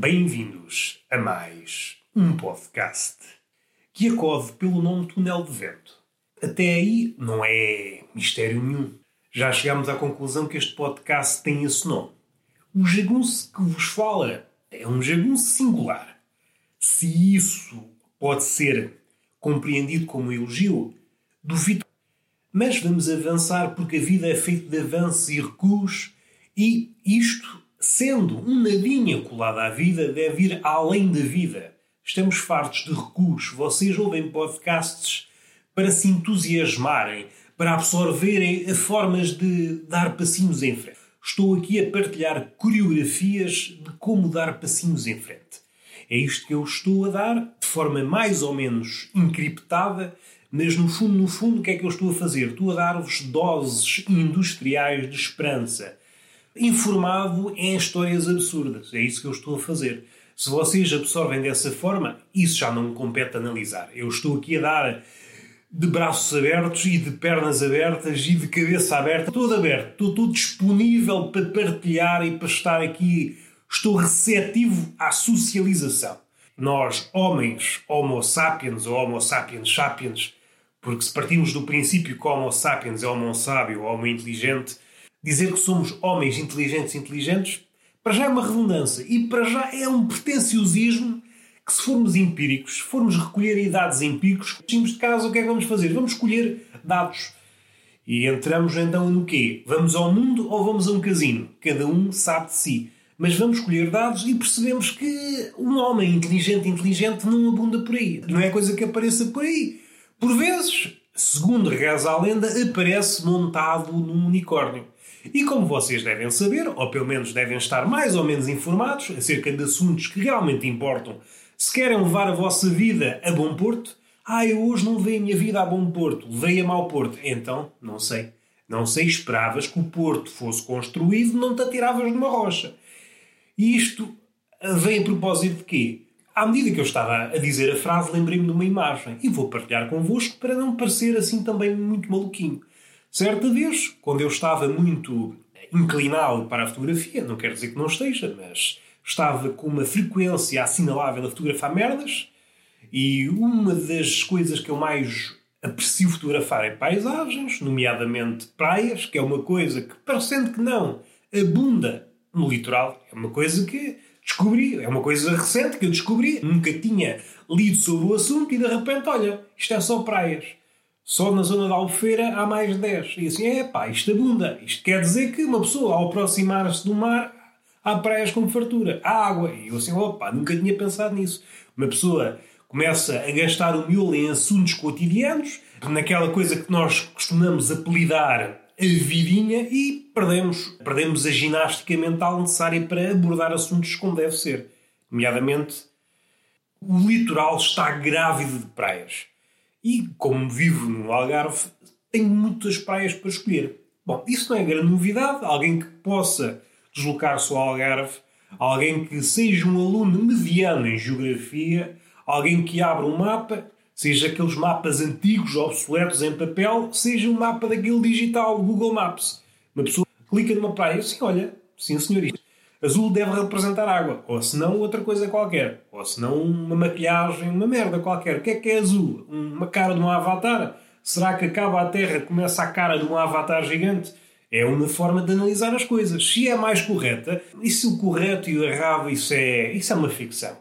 Bem-vindos a mais um podcast que acode pelo nome Túnel de Vento. Até aí não é mistério nenhum. Já chegamos à conclusão que este podcast tem esse nome. O jagunço que vos fala é um jagunço singular. Se isso pode ser compreendido como elogio, duvido. Mas vamos avançar porque a vida é feita de avanços e recuos e isto sendo um nadinha colado à vida, deve ir além da vida. Estamos fartos de recuos. Vocês ouvem podcasts para se entusiasmarem, para absorverem formas de dar passinhos em frente. Estou aqui a partilhar coreografias de como dar passinhos em frente. É isto que eu estou a dar, de forma mais ou menos encriptada, mas no fundo, no fundo, o que é que eu estou a fazer? Estou a dar-vos doses industriais de esperança informado em histórias absurdas. É isso que eu estou a fazer. Se vocês absorvem dessa forma, isso já não me compete analisar. Eu estou aqui a dar de braços abertos e de pernas abertas e de cabeça aberta, todo aberto, estou todo disponível para partilhar e para estar aqui. Estou receptivo à socialização. Nós, homens, Homo sapiens ou Homo sapiens sapiens, porque se partimos do princípio que Homo sapiens é Homo sábio, Homo inteligente, dizer que somos homens inteligentes inteligentes, para já é uma redundância e para já é um pretenciosismo que se formos empíricos, se formos recolher dados empíricos, tínhamos de casa, o que é que vamos fazer? Vamos escolher dados. E entramos então no quê? Vamos ao mundo ou vamos a um casino? Cada um sabe de si. Mas vamos escolher dados e percebemos que um homem inteligente inteligente não abunda por aí. Não é coisa que apareça por aí. Por vezes, segundo reza a lenda, aparece montado num unicórnio. E como vocês devem saber, ou pelo menos devem estar mais ou menos informados acerca de assuntos que realmente importam, se querem levar a vossa vida a bom porto, ah, eu hoje não levei a minha vida a bom porto, levei a mau porto. Então, não sei. Não sei, esperavas que o porto fosse construído, não te atiravas de uma rocha. E isto vem a propósito de quê? À medida que eu estava a dizer a frase, lembrei-me de uma imagem e vou partilhar convosco para não parecer assim também muito maluquinho. Certa vez, quando eu estava muito inclinado para a fotografia, não quero dizer que não esteja, mas estava com uma frequência assinalável a fotografar merdas, e uma das coisas que eu mais aprecio fotografar é paisagens, nomeadamente praias, que é uma coisa que, parecendo que não, abunda no litoral. É uma coisa que descobri, é uma coisa recente que eu descobri. Nunca tinha lido sobre o assunto e de repente, olha, isto é só praias. Só na zona da Albufeira há mais de 10. E assim, é pá, isto abunda. Isto quer dizer que uma pessoa, ao aproximar-se do mar, há praias com fartura, há água. E eu assim, opa, nunca tinha pensado nisso. Uma pessoa começa a gastar o miolo em assuntos cotidianos, naquela coisa que nós costumamos apelidar a vidinha e perdemos, perdemos a ginástica mental necessária para abordar assuntos como deve ser. Nomeadamente, o litoral está grávido de praias. E como vivo no Algarve, tenho muitas praias para escolher. Bom, isso não é grande novidade. Alguém que possa deslocar-se ao Algarve, alguém que seja um aluno mediano em geografia, alguém que abra um mapa, seja aqueles mapas antigos, obsoletos em papel, seja um mapa daquele digital, Google Maps. Uma pessoa clica numa praia assim, olha, sim senhorita, azul deve representar água, ou se não outra coisa qualquer, ou se não uma maquilhagem, uma merda qualquer. O que é que é azul? Uma cara de um avatar? Será que acaba a Terra começa a cara de um avatar gigante? É uma forma de analisar as coisas. Se é mais correta, isso o correto e o errado, isso é, isso é uma ficção.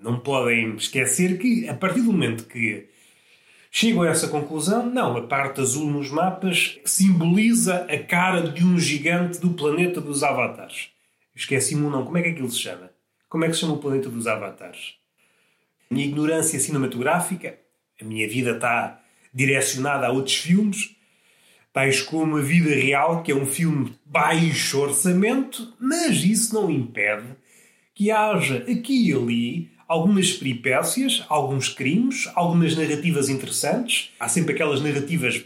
Não podem esquecer que, a partir do momento que chegam a essa conclusão, não, a parte azul nos mapas simboliza a cara de um gigante do planeta dos avatares. Esqueci-me o nome. Como é que aquilo se chama? Como é que se chama o planeta dos avatares? A minha ignorância cinematográfica, a minha vida está direcionada a outros filmes, tais como A Vida Real, que é um filme baixo orçamento, mas isso não impede que haja aqui e ali algumas peripécias, alguns crimes, algumas narrativas interessantes. Há sempre aquelas narrativas,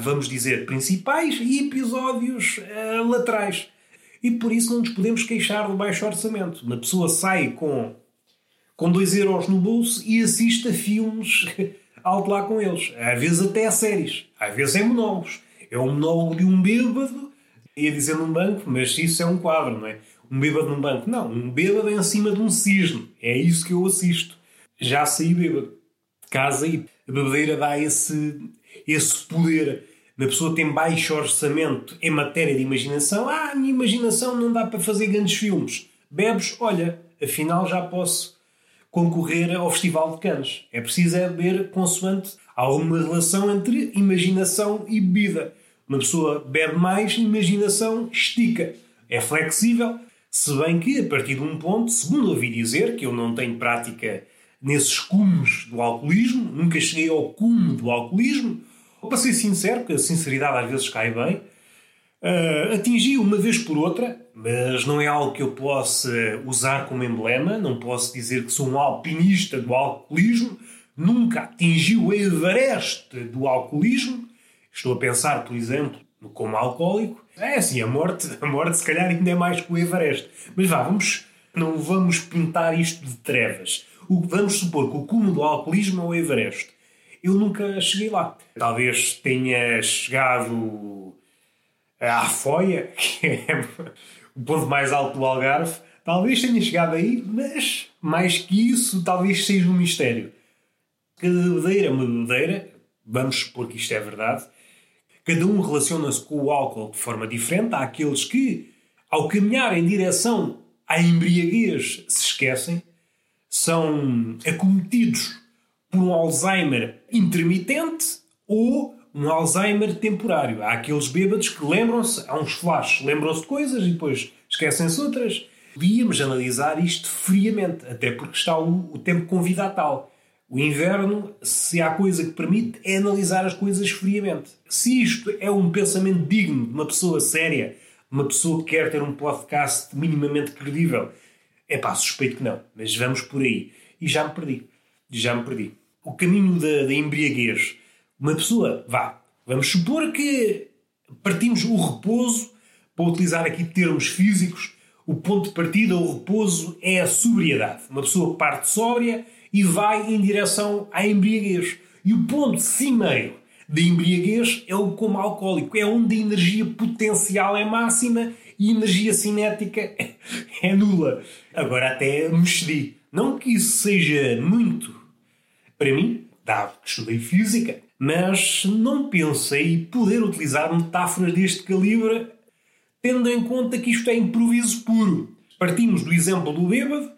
vamos dizer, principais e episódios uh, laterais e por isso não nos podemos queixar do baixo orçamento. Uma pessoa sai com, com 2 euros no bolso e assiste a filmes alto lá com eles. Às vezes até a séries. Às vezes é monólogos. É um monólogo de um bêbado ia dizer num banco, mas isso é um quadro, não é? um bêbado num banco. Não, um bêbado em cima de um cisne. É isso que eu assisto. Já saí bêbado casa e a bebedeira dá esse, esse poder. A pessoa tem baixo orçamento em matéria de imaginação. Ah, a minha imaginação não dá para fazer grandes filmes. Bebes, olha, afinal já posso concorrer ao Festival de Cannes. É preciso é beber consoante. Há uma relação entre imaginação e bebida. Uma pessoa bebe mais, imaginação estica. É flexível, se bem que a partir de um ponto, segundo ouvi dizer, que eu não tenho prática nesses cumes do alcoolismo, nunca cheguei ao cume do alcoolismo, para ser sincero, porque a sinceridade às vezes cai bem, uh, atingi uma vez por outra, mas não é algo que eu possa usar como emblema, não posso dizer que sou um alpinista do alcoolismo, nunca atingi o Everest do alcoolismo. Estou a pensar, por exemplo, no como alcoólico. É assim, a morte, a morte se calhar ainda é mais que o Everest. Mas vá, vamos, não vamos pintar isto de trevas. O, vamos supor que o cume do alcoolismo é o Everest. Eu nunca cheguei lá. Talvez tenha chegado à Foia, que é o ponto mais alto do Algarve. Talvez tenha chegado aí, mas mais que isso, talvez seja um mistério. Cada bebedeira uma bebedeira, vamos supor que isto é verdade. Cada um relaciona-se com o álcool de forma diferente. Há aqueles que, ao caminhar em direção à embriaguez, se esquecem, são acometidos por um Alzheimer intermitente ou um Alzheimer temporário. Há aqueles bêbados que lembram-se, há uns flashes, lembram-se de coisas e depois esquecem-se outras. Podíamos analisar isto friamente, até porque está o, o tempo convidatal. O inverno, se há coisa que permite, é analisar as coisas friamente. Se isto é um pensamento digno de uma pessoa séria, uma pessoa que quer ter um podcast minimamente credível, é pá, suspeito que não, mas vamos por aí. E já me perdi. Já me perdi. O caminho da, da embriaguez uma pessoa, vá, vamos supor que partimos o repouso, para utilizar aqui termos físicos, o ponto de partida, o repouso, é a sobriedade. Uma pessoa parte sóbria e vai em direção à embriaguez. E o ponto cimeiro da embriaguez é o coma alcoólico, é onde a energia potencial é máxima e a energia cinética é nula. Agora até me. Não que isso seja muito para mim, dado que estudei física, mas não pensei poder utilizar metáforas deste calibre tendo em conta que isto é improviso puro. Partimos do exemplo do bêbado,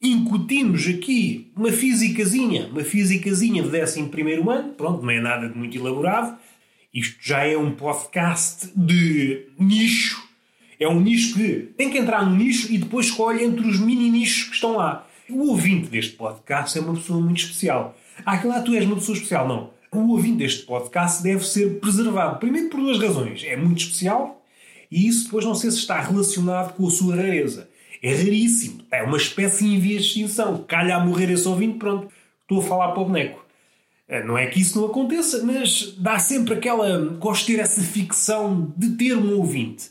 incutimos aqui uma físicazinha, uma físicazinha de 11 primeiro ano, pronto, não é nada de muito elaborado. Isto já é um podcast de nicho. É um nicho que tem que entrar no nicho e depois escolhe entre os mini nichos que estão lá. O ouvinte deste podcast é uma pessoa muito especial. Ah, tu és uma pessoa especial. Não o ouvinte deste podcast deve ser preservado. Primeiro por duas razões. É muito especial e isso depois não sei se está relacionado com a sua rareza. É raríssimo. É uma espécie em vias de extinção. Calha a morrer esse ouvinte, pronto. Estou a falar para o boneco. Eh, não é que isso não aconteça, mas dá sempre aquela. Gosto de ter essa ficção de ter um ouvinte.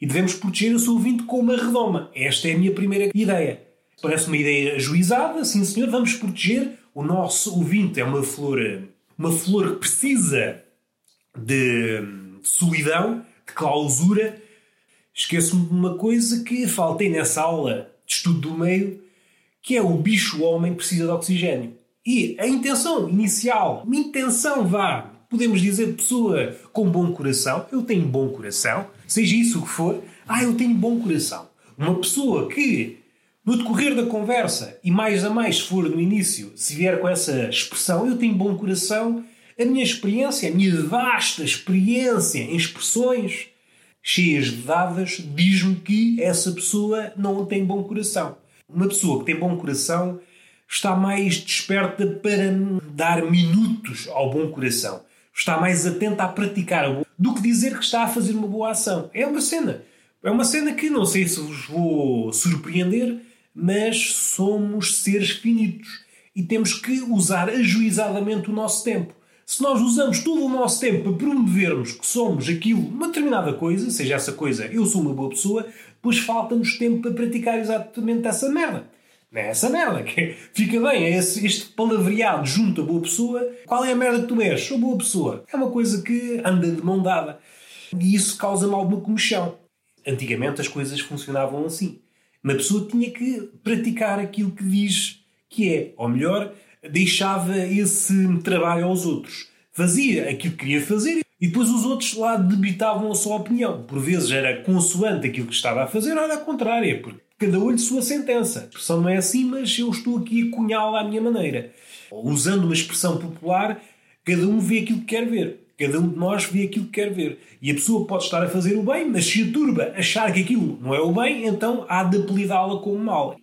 E devemos proteger seu ouvinte com uma redoma. Esta é a minha primeira ideia. Parece uma ideia ajuizada, sim senhor, vamos proteger o nosso ouvinte. É uma flor uma flor que precisa de, solidão, de clausura. Esqueço-me de uma coisa que faltei nessa aula de estudo do meio, que é o bicho-homem precisa de oxigênio. E a intenção inicial, uma intenção vá, podemos dizer de pessoa com bom coração, eu tenho bom coração, seja isso o que for, ah, eu tenho bom coração. Uma pessoa que no decorrer da conversa, e mais a mais se for no início, se vier com essa expressão, eu tenho bom coração, a minha experiência, a minha vasta experiência em expressões cheias de dadas, diz-me que essa pessoa não tem bom coração. Uma pessoa que tem bom coração está mais desperta para dar minutos ao bom coração. Está mais atenta a praticar do que dizer que está a fazer uma boa ação. É uma cena. É uma cena que não sei se vos vou surpreender, mas somos seres finitos e temos que usar ajuizadamente o nosso tempo. Se nós usamos todo o nosso tempo para promovermos que somos aquilo, uma determinada coisa, seja essa coisa eu sou uma boa pessoa, depois falta-nos tempo para praticar exatamente essa merda. Não é essa merda, que fica bem, é esse, este palavreado junto a boa pessoa. Qual é a merda que tu és? Sou boa pessoa. É uma coisa que anda de mão dada. E isso causa-me alguma comichão. Antigamente as coisas funcionavam assim. Uma pessoa tinha que praticar aquilo que diz que é. Ou melhor, deixava esse trabalho aos outros. Fazia aquilo que queria fazer e depois os outros lá debitavam a sua opinião. Por vezes era consoante aquilo que estava a fazer, ou era a contrária, porque cada olho sua sentença. A expressão não é assim, mas eu estou aqui a cunhá-la à minha maneira. Usando uma expressão popular, cada um vê aquilo que quer ver. Cada um de nós vê aquilo que quer ver. E a pessoa pode estar a fazer o bem, mas se a turba achar que aquilo não é o bem, então há de apelidá-la como mal.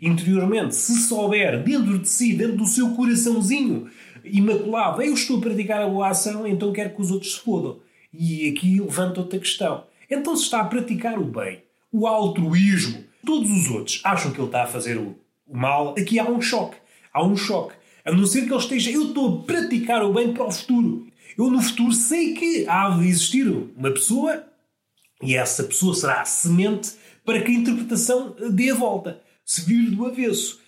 Interiormente, se souber dentro de si, dentro do seu coraçãozinho imaculado, eu estou a praticar a boa ação, então quero que os outros se fodam. E aqui levanta outra questão. Então, se está a praticar o bem, o altruísmo, todos os outros acham que ele está a fazer o, o mal, aqui há um choque. Há um choque. A não ser que ele esteja, eu estou a praticar o bem para o futuro. Eu no futuro sei que há de existir uma pessoa e essa pessoa será a semente para que a interpretação dê a volta. Se vir do avesso.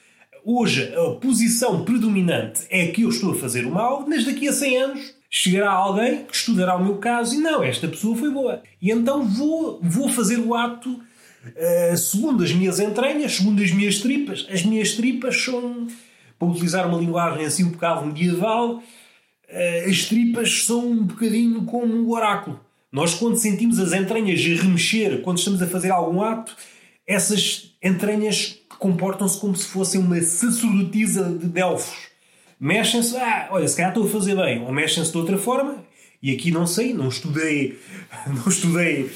Hoje a posição predominante é que eu estou a fazer o mal, mas daqui a 100 anos chegará alguém que estudará o meu caso e não, esta pessoa foi boa. E então vou, vou fazer o ato uh, segundo as minhas entranhas, segundo as minhas tripas. As minhas tripas são para utilizar uma linguagem assim um bocado medieval, as tripas são um bocadinho como um oráculo. Nós, quando sentimos as entranhas a remexer, quando estamos a fazer algum ato, essas entranhas comportam-se como se fossem uma sacerdotisa de Delfos. Mexem-se, ah, olha, se calhar estou a fazer bem, ou mexem-se de outra forma, e aqui não sei, não estudei, não estudei,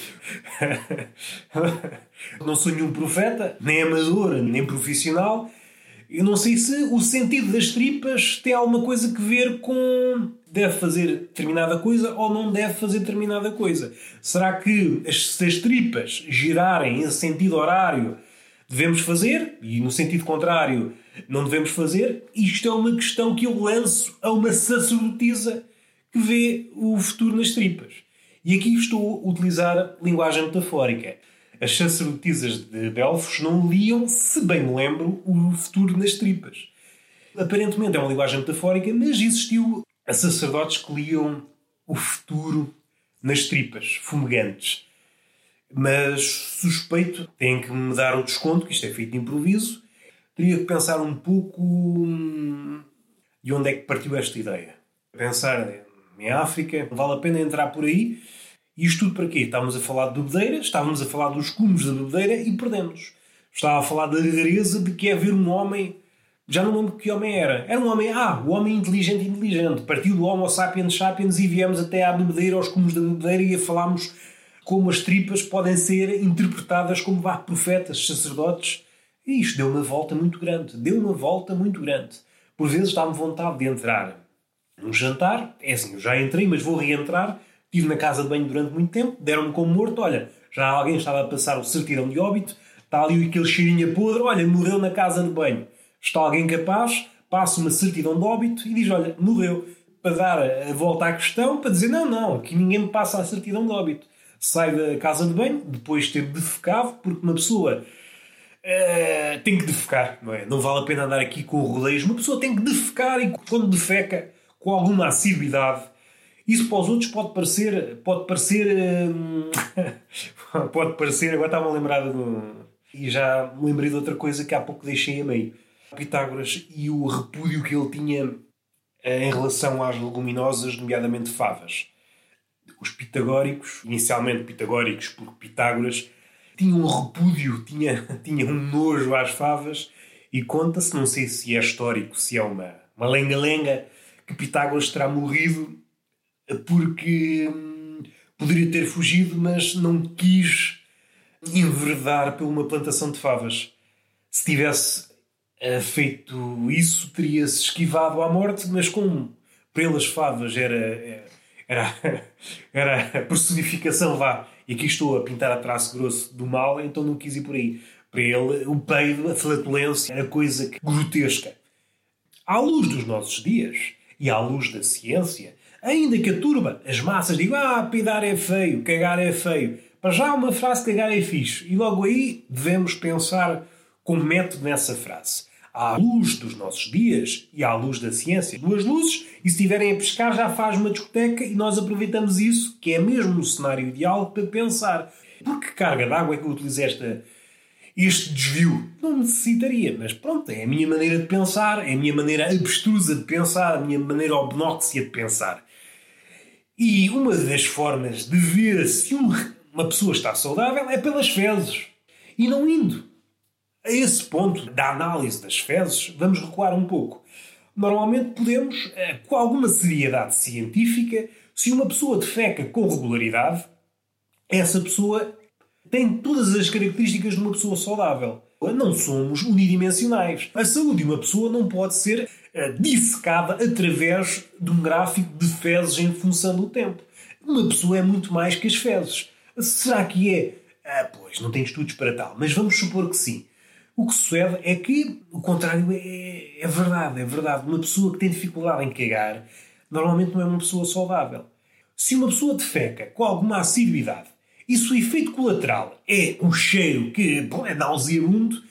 não sou nenhum profeta, nem amador, nem profissional, eu não sei se o sentido das tripas tem alguma coisa que ver com deve fazer determinada coisa ou não deve fazer determinada coisa. Será que as, se as tripas girarem em sentido horário devemos fazer e no sentido contrário não devemos fazer? Isto é uma questão que eu lanço a uma sacerdotisa que vê o futuro nas tripas. E aqui estou a utilizar linguagem metafórica as sacerdotisas de Delfos não liam, se bem me lembro, o futuro nas tripas. Aparentemente é uma linguagem metafórica, mas existiu a sacerdotes que liam o futuro nas tripas, fumegantes. Mas suspeito, têm que me dar o desconto, que isto é feito de improviso. Teria que pensar um pouco hum, de onde é que partiu esta ideia. Pensar em África, vale a pena entrar por aí e isto tudo para quê? Estávamos a falar de bebedeira, estávamos a falar dos cumos da bebedeira e perdemos. Estava a falar da rareza de que é ver um homem. Já não lembro que homem era. Era um homem, ah, o homem inteligente inteligente. Partiu do Homo sapiens sapiens e viemos até à bebedeira, aos cumos da bebedeira e a falarmos como as tripas podem ser interpretadas como vá, profetas, sacerdotes. E isto deu uma volta muito grande. Deu uma volta muito grande. Por vezes dá-me vontade de entrar num jantar. É assim, eu já entrei, mas vou reentrar Estive na casa de banho durante muito tempo, deram-me como morto, olha, já alguém estava a passar o certidão de óbito, está ali aquele cheirinho a podre, olha, morreu na casa de banho. Está alguém capaz, passa uma certidão de óbito e diz, olha, morreu. Para dar a volta à questão, para dizer, não, não, aqui ninguém me passa a certidão de óbito. Sai da casa de banho, depois de ter defecado, porque uma pessoa Uh, tem que defecar, não é? Não vale a pena andar aqui com rodeios. Uma pessoa tem que defecar e quando defeca com alguma assiduidade, isso para os outros pode parecer. Pode parecer. Hum, pode parecer. Agora estava a lembrar de. E já me lembrei de outra coisa que há pouco deixei a meio. Pitágoras e o repúdio que ele tinha eh, em relação às leguminosas, nomeadamente favas. Os pitagóricos, inicialmente pitagóricos porque Pitágoras, tinham um repúdio, tinha, tinha um nojo às favas e conta-se, não sei se é histórico, se é uma, uma lenga-lenga, que Pitágoras terá morrido porque hum, poderia ter fugido, mas não quis enverdar por uma plantação de favas. Se tivesse uh, feito isso, teria-se esquivado à morte, mas como pelas favas era, eh, era, era a personificação, vá, e aqui estou a pintar a traço grosso do mal, então não quis ir por aí. Para ele, o peido, a flatulência, era coisa grotesca. À luz dos nossos dias e à luz da ciência, Ainda que a turba, as massas digam ah, peidar é feio, cagar é feio. Para já uma frase cagar é fixe. E logo aí devemos pensar com método nessa frase. À luz dos nossos dias e à luz da ciência, duas luzes, e se estiverem a pescar já faz uma discoteca e nós aproveitamos isso, que é mesmo o cenário ideal para pensar. por que carga d'água é que eu utilizo esta, este desvio? Não necessitaria, mas pronto, é a minha maneira de pensar, é a minha maneira abstrusa de pensar, a minha maneira obnóxia de pensar. E uma das formas de ver se uma pessoa está saudável é pelas fezes. E não indo a esse ponto da análise das fezes, vamos recuar um pouco. Normalmente podemos, eh, com alguma seriedade científica, se uma pessoa defeca com regularidade, essa pessoa tem todas as características de uma pessoa saudável. Não somos unidimensionais. A saúde de uma pessoa não pode ser eh, dissecada através de um gráfico de fezes em função do tempo. Uma pessoa é muito mais que as fezes. Será que é? Ah, pois, não tem estudos para tal, mas vamos supor que sim. O que sucede é que o contrário é, é verdade, é verdade. Uma pessoa que tem dificuldade em cagar normalmente não é uma pessoa saudável. Se uma pessoa defeca com alguma assiduidade e se o efeito colateral é um cheiro que bom, é nauseabundo,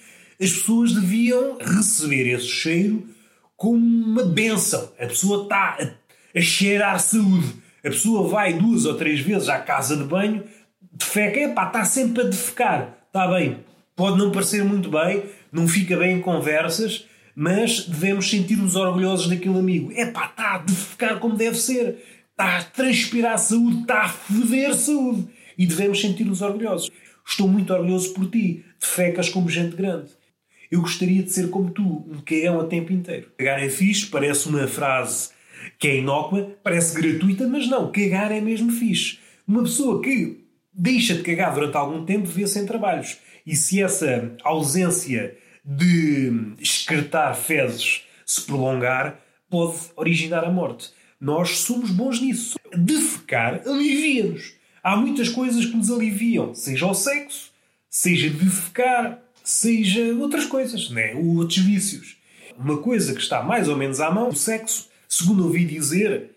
as pessoas deviam receber esse cheiro como uma benção. A pessoa está a, a cheirar saúde. A pessoa vai duas ou três vezes à casa de banho, defeca, epá, está sempre a defecar. Está bem, pode não parecer muito bem, não fica bem em conversas, mas devemos sentir-nos orgulhosos daquele amigo. Epá, está a defecar como deve ser. Está a transpirar saúde, está a feder saúde. E devemos sentir-nos orgulhosos. Estou muito orgulhoso por ti. Defecas como gente grande. Eu gostaria de ser como tu, um cagão a tempo inteiro. Cagar é fixe, parece uma frase que é inócua, parece gratuita, mas não, cagar é mesmo fixe. Uma pessoa que deixa de cagar durante algum tempo vê-se em trabalhos. E se essa ausência de excretar fezes se prolongar, pode originar a morte. Nós somos bons nisso. Defecar alivia-nos. Há muitas coisas que nos aliviam, seja o sexo, seja defecar, seja outras coisas, né? ou outros vícios. Uma coisa que está mais ou menos à mão, o sexo, segundo ouvi dizer,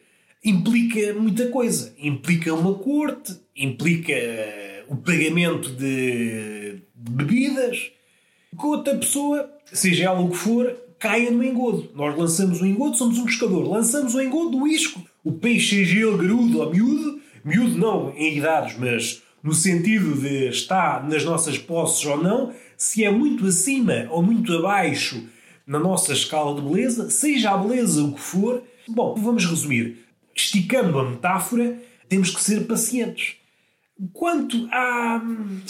implica muita coisa. Implica uma corte, implica o pagamento de bebidas, que outra pessoa, seja ela o que for, caia no engodo. Nós lançamos o engodo, somos um pescador, lançamos o engodo do isco. O peixe, seja ele garudo ou miúdo, miúdo não em idades, mas no sentido de estar nas nossas posses ou não, se é muito acima ou muito abaixo na nossa escala de beleza, seja a beleza o que for. Bom, vamos resumir. Esticando a metáfora, temos que ser pacientes. Quanto à,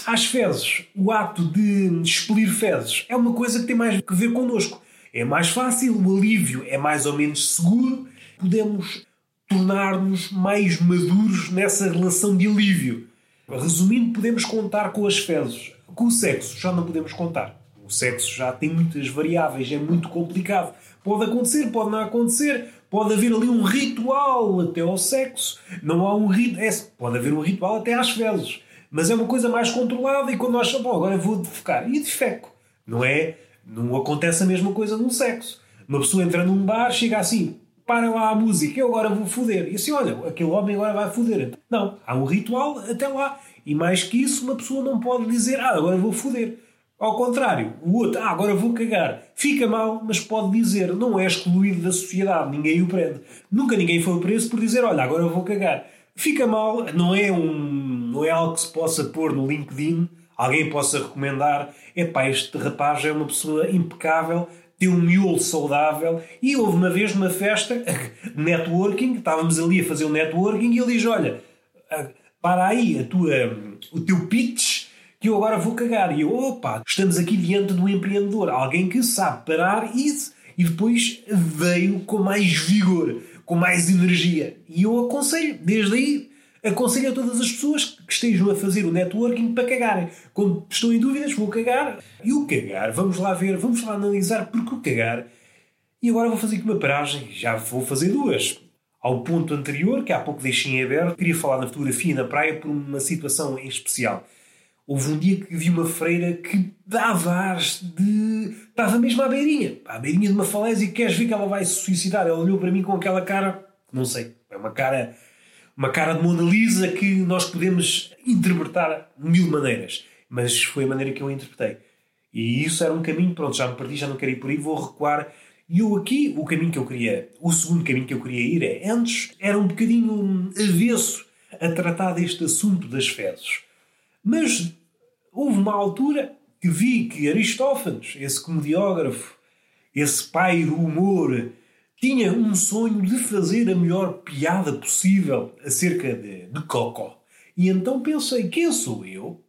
às fezes, o ato de expelir fezes é uma coisa que tem mais a ver connosco. É mais fácil, o alívio é mais ou menos seguro, podemos tornar-nos mais maduros nessa relação de alívio. Resumindo, podemos contar com as fezes. Com o sexo já não podemos contar. O sexo já tem muitas variáveis, é muito complicado. Pode acontecer, pode não acontecer, pode haver ali um ritual até ao sexo. Não há um ritual. É, pode haver um ritual até às fezes. Mas é uma coisa mais controlada e quando nós bom, agora vou defecar. E defeco. Não é? Não acontece a mesma coisa num sexo. Uma pessoa entra num bar, chega assim, para lá a música, eu agora vou foder. E assim, olha, aquele homem agora vai foder. Não, há um ritual até lá. E mais que isso, uma pessoa não pode dizer, ah, agora vou foder. Ao contrário, o outro, ah, agora vou cagar. Fica mal, mas pode dizer, não é excluído da sociedade, ninguém o prende. Nunca ninguém foi preso por dizer, olha, agora vou cagar. Fica mal, não é, um, não é algo que se possa pôr no LinkedIn, alguém possa recomendar, epá, este rapaz é uma pessoa impecável, tem um miolo saudável. E houve uma vez numa festa, networking, estávamos ali a fazer um networking e ele diz: Olha, ah, para aí a tua, o teu pitch que eu agora vou cagar. E eu, opa, estamos aqui diante de um empreendedor, alguém que sabe parar isso. E depois veio com mais vigor, com mais energia. E eu aconselho, desde aí, aconselho a todas as pessoas que estejam a fazer o networking para cagarem. Quando estou em dúvidas, vou cagar. E o cagar, vamos lá ver, vamos lá analisar porque o cagar. E agora vou fazer aqui uma paragem, já vou fazer duas. Ao ponto anterior, que há pouco deixei em aberto, queria falar na fotografia na praia por uma situação em especial. Houve um dia que vi uma freira que dava ares de. estava mesmo à beirinha, à beirinha de uma falésia e queres ver que ela vai se suicidar. Ela olhou para mim com aquela cara, não sei, é uma cara uma cara de Mona Lisa que nós podemos interpretar de mil maneiras. Mas foi a maneira que eu a interpretei. E isso era um caminho, pronto, já me perdi, já não quero ir por aí, vou recuar. E eu aqui, o caminho que eu queria, o segundo caminho que eu queria ir é, antes era um bocadinho avesso a tratar deste assunto das fezes. Mas houve uma altura que vi que Aristófanes, esse comediógrafo, esse pai do humor, tinha um sonho de fazer a melhor piada possível acerca de, de Cocó. E então pensei: quem sou eu,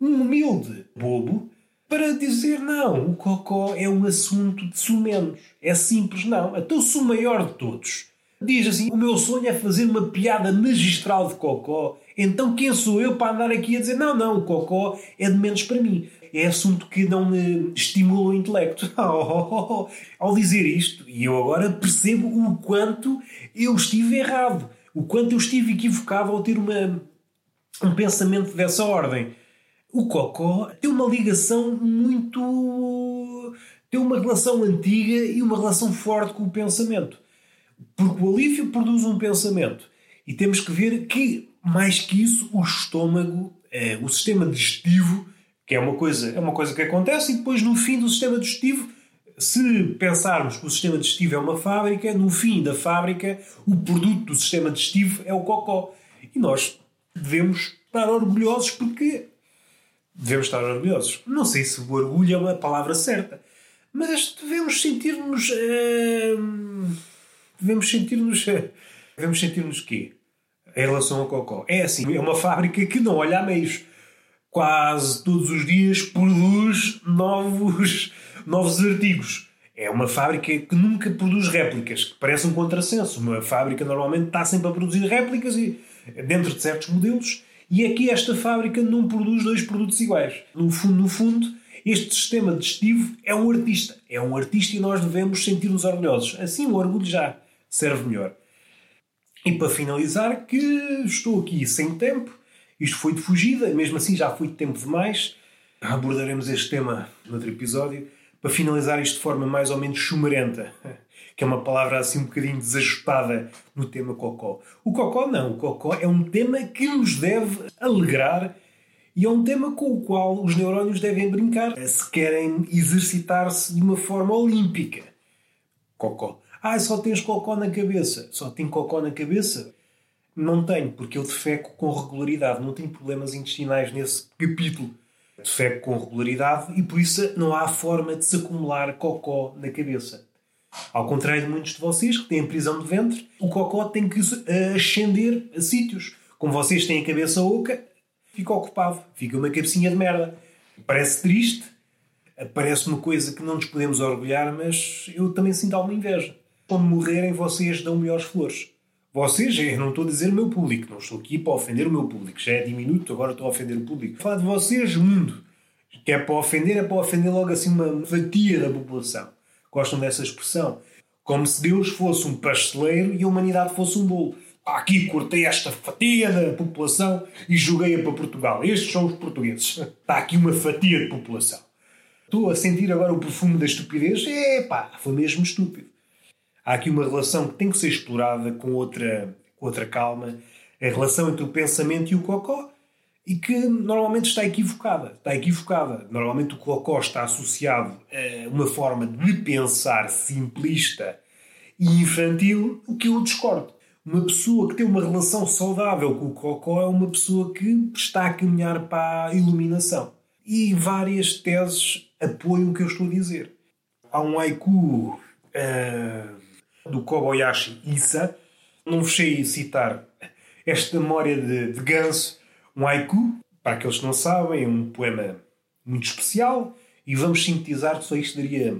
um humilde bobo, para dizer não, o Cocó é um assunto de sumenos. É simples, não. Então sou o maior de todos. Diz assim: o meu sonho é fazer uma piada magistral de Cocó. Então quem sou eu para andar aqui a dizer não, não, o Cocó é de menos para mim é assunto que não me estimula o intelecto. Ao dizer isto, e eu agora percebo o quanto eu estive errado, o quanto eu estive equivocado ao ter uma, um pensamento dessa ordem. O Cocó tem uma ligação muito. tem uma relação antiga e uma relação forte com o pensamento. Porque o alívio produz um pensamento. E temos que ver que, mais que isso, o estômago, eh, o sistema digestivo, que é uma coisa, é uma coisa que acontece e depois no fim do sistema digestivo, se pensarmos que o sistema digestivo é uma fábrica, no fim da fábrica, o produto do sistema digestivo é o cocó. E nós devemos estar orgulhosos porque devemos estar orgulhosos. Não sei se o orgulho é uma palavra certa, mas devemos sentir-nos. Uh, devemos sentir-nos. Uh, devemos sentir-nos quê? Em relação ao cocó. É assim, é uma fábrica que não olha a meios quase todos os dias produz novos, novos artigos. É uma fábrica que nunca produz réplicas, que parece um contrassenso. Uma fábrica normalmente está sempre a produzir réplicas e, dentro de certos modelos, e aqui esta fábrica não produz dois produtos iguais. No fundo, no fundo, este sistema digestivo é um artista. É um artista e nós devemos sentir-nos orgulhosos. Assim o orgulho já serve melhor. E para finalizar, que estou aqui sem tempo, isto foi de fugida, mesmo assim já foi de tempo demais. Abordaremos este tema noutro episódio. Para finalizar isto de forma mais ou menos chumarenta, que é uma palavra assim um bocadinho desajustada no tema cocó. O cocó não, o cocó é um tema que nos deve alegrar e é um tema com o qual os neurónios devem brincar se querem exercitar-se de uma forma olímpica. Cocó. Ah, só tens cocó na cabeça. Só tem cocó na cabeça? Não tenho, porque eu defeco com regularidade. Não tenho problemas intestinais nesse capítulo. Defeco com regularidade e por isso não há forma de se acumular cocó na cabeça. Ao contrário de muitos de vocês que têm prisão de ventre, o cocó tem que ascender a sítios. Como vocês têm a cabeça oca, fica ocupado. Fica uma cabecinha de merda. Parece triste, parece uma coisa que não nos podemos orgulhar, mas eu também sinto alguma inveja. Quando morrerem, vocês dão melhores flores. Vocês, eu não estou a dizer o meu público, não estou aqui para ofender o meu público, já é diminuto, agora estou a ofender o público. Falar de vocês, mundo, que é para ofender, é para ofender logo assim uma fatia da população. Gostam dessa expressão? Como se Deus fosse um pasteleiro e a humanidade fosse um bolo. Aqui cortei esta fatia da população e joguei-a para Portugal. Estes são os portugueses. Está aqui uma fatia de população. Estou a sentir agora o perfume da estupidez. É pá, foi mesmo estúpido há aqui uma relação que tem que ser explorada com outra, com outra calma, a relação entre o pensamento e o cocó, e que normalmente está equivocada. Está equivocada. Normalmente o cocó está associado a uma forma de pensar simplista e infantil, o que eu discordo. Uma pessoa que tem uma relação saudável com o cocó é uma pessoa que está a caminhar para a iluminação. E várias teses apoiam o que eu estou a dizer. Há um haiku uh, do Kobayashi Issa. Não fechei citar esta memória de, de Ganso, um haiku, para aqueles que não sabem, é um poema muito especial e vamos sintetizar só isto daria,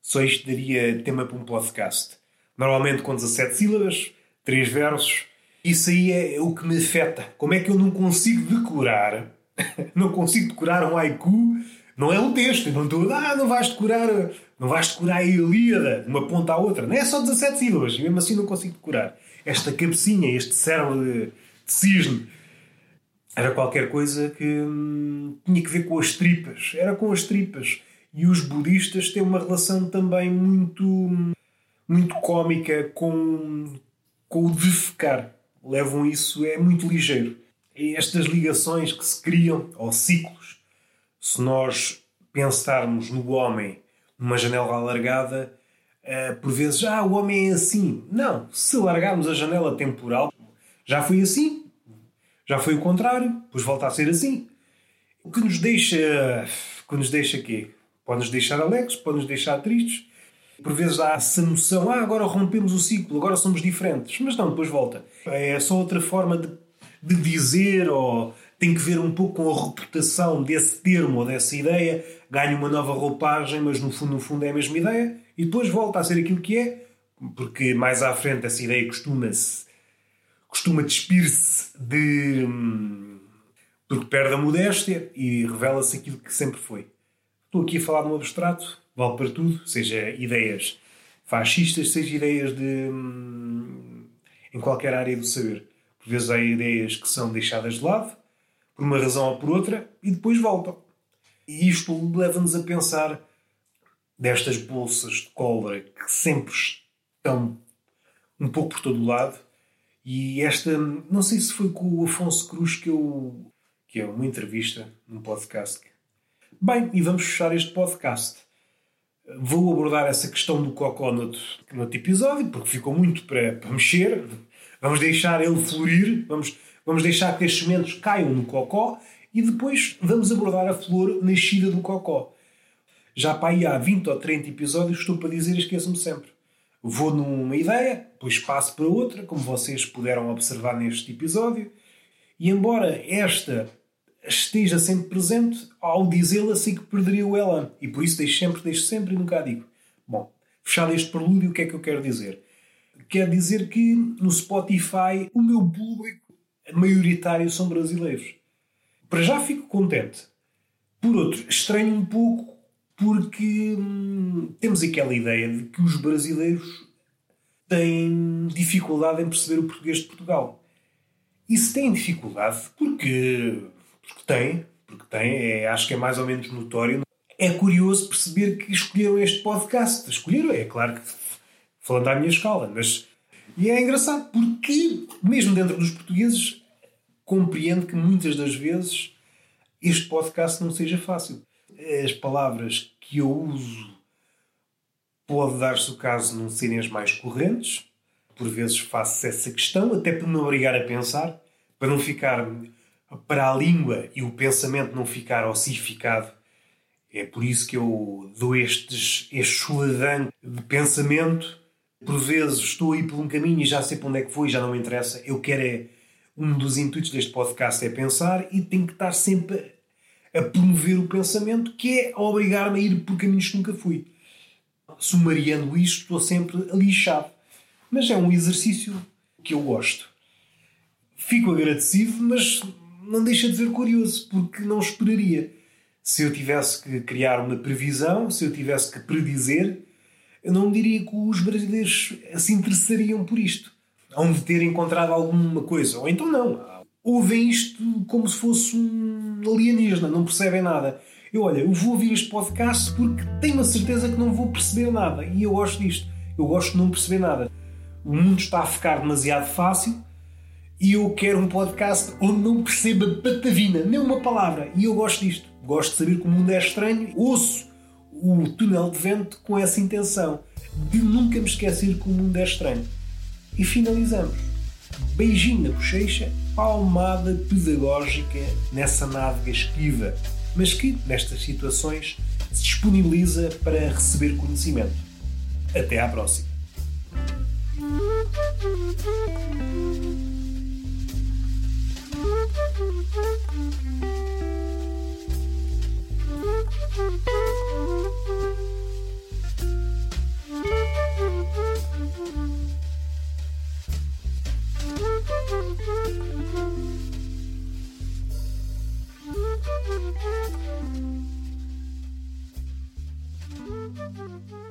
só isto daria tema para um podcast. Normalmente com 17 sílabas, 3 versos. Isso aí é o que me afeta. Como é que eu não consigo decorar, não consigo decorar um haiku não é um texto, não estou, ah, não vais decorar, não vais decorar a Ilíada de uma ponta à outra. Não é só 17 sílabas, e mesmo assim não consigo decorar. Esta cabecinha, este cérebro de, de cisne, era qualquer coisa que hum, tinha que ver com as tripas. Era com as tripas. E os budistas têm uma relação também muito, muito cómica com, com o defecar. Levam isso, é muito ligeiro. E estas ligações que se criam, ou ciclos, se nós pensarmos no homem numa janela alargada, uh, por vezes, ah, o homem é assim. Não, se largarmos a janela temporal, já foi assim, já foi o contrário, depois volta a ser assim. O que nos deixa. que nos deixa quê? Pode nos deixar alegres, pode nos deixar tristes. Por vezes há essa noção, ah, agora rompemos o ciclo, agora somos diferentes. Mas não, depois volta. É só outra forma de, de dizer, ou tem que ver um pouco com a reputação desse termo ou dessa ideia. Ganha uma nova roupagem, mas no fundo, no fundo é a mesma ideia. E depois volta a ser aquilo que é, porque mais à frente essa ideia costuma-se costuma despir-se de. Porque perde a modéstia e revela-se aquilo que sempre foi. Estou aqui a falar de um abstrato, vale para tudo, seja ideias fascistas, seja ideias de. Hum, em qualquer área do saber. Por vezes há ideias que são deixadas de lado, por uma razão ou por outra, e depois voltam. E isto leva-nos a pensar destas bolsas de cólera que sempre estão um pouco por todo o lado e esta, não sei se foi com o Afonso Cruz que eu. que é uma entrevista num podcast. Bem, e vamos fechar este podcast. Vou abordar essa questão do Cocó no outro episódio, porque ficou muito para, para mexer. Vamos deixar ele florir, vamos, vamos deixar que as sementes caiam no Cocó e depois vamos abordar a flor nascida do Cocó. Já para aí há 20 ou 30 episódios estou para dizer esqueço-me sempre vou numa ideia, depois passo para outra, como vocês puderam observar neste episódio, e embora esta esteja sempre presente, ao dizê-la sei que perderia o elan, e por isso deixo sempre, deixo sempre e nunca a digo. Bom, fechado este prelúdio, o que é que eu quero dizer? Quer dizer que no Spotify o meu público maioritário são brasileiros. Para já fico contente. Por outro, estranho um pouco porque hum, temos aquela ideia de que os brasileiros têm dificuldade em perceber o português de Portugal. E se têm dificuldade, porque, porque têm, porque têm, é, acho que é mais ou menos notório. É curioso perceber que escolheram este podcast. Escolheram, é claro que falando à minha escala, mas. E é engraçado porque, mesmo dentro dos portugueses, compreendo que muitas das vezes este podcast não seja fácil as palavras que eu uso pode dar-se o caso não serem as mais correntes. Por vezes faço essa questão, até para me obrigar a pensar, para não ficar para a língua e o pensamento não ficar ossificado. É por isso que eu dou estes, este chuladão de pensamento. Por vezes estou aí por um caminho e já sei para onde é que vou e já não me interessa. Eu quero é. Um dos intuitos deste podcast é pensar e tenho que estar sempre a promover o pensamento, que é obrigar-me a ir por caminhos que nunca fui. Sumariando isto, estou sempre lixado. Mas é um exercício que eu gosto. Fico agradecido, mas não deixa de ser curioso, porque não esperaria. Se eu tivesse que criar uma previsão, se eu tivesse que predizer, eu não diria que os brasileiros se interessariam por isto. Hão de ter encontrado alguma coisa. Ou então não ouvem isto como se fosse um alienígena, não percebem nada. Eu, olha, eu vou ouvir este podcast porque tenho a certeza que não vou perceber nada. E eu gosto disto. Eu gosto de não perceber nada. O mundo está a ficar demasiado fácil e eu quero um podcast onde não perceba patavina, nem uma palavra. E eu gosto disto. Gosto de saber que o mundo é estranho. Ouço o túnel de vento com essa intenção de nunca me esquecer que o mundo é estranho. E finalizamos. Beijinho na bochecha, palmada pedagógica nessa nádega esquiva, mas que, nestas situações, se disponibiliza para receber conhecimento. Até à próxima! Thank you. Thank you.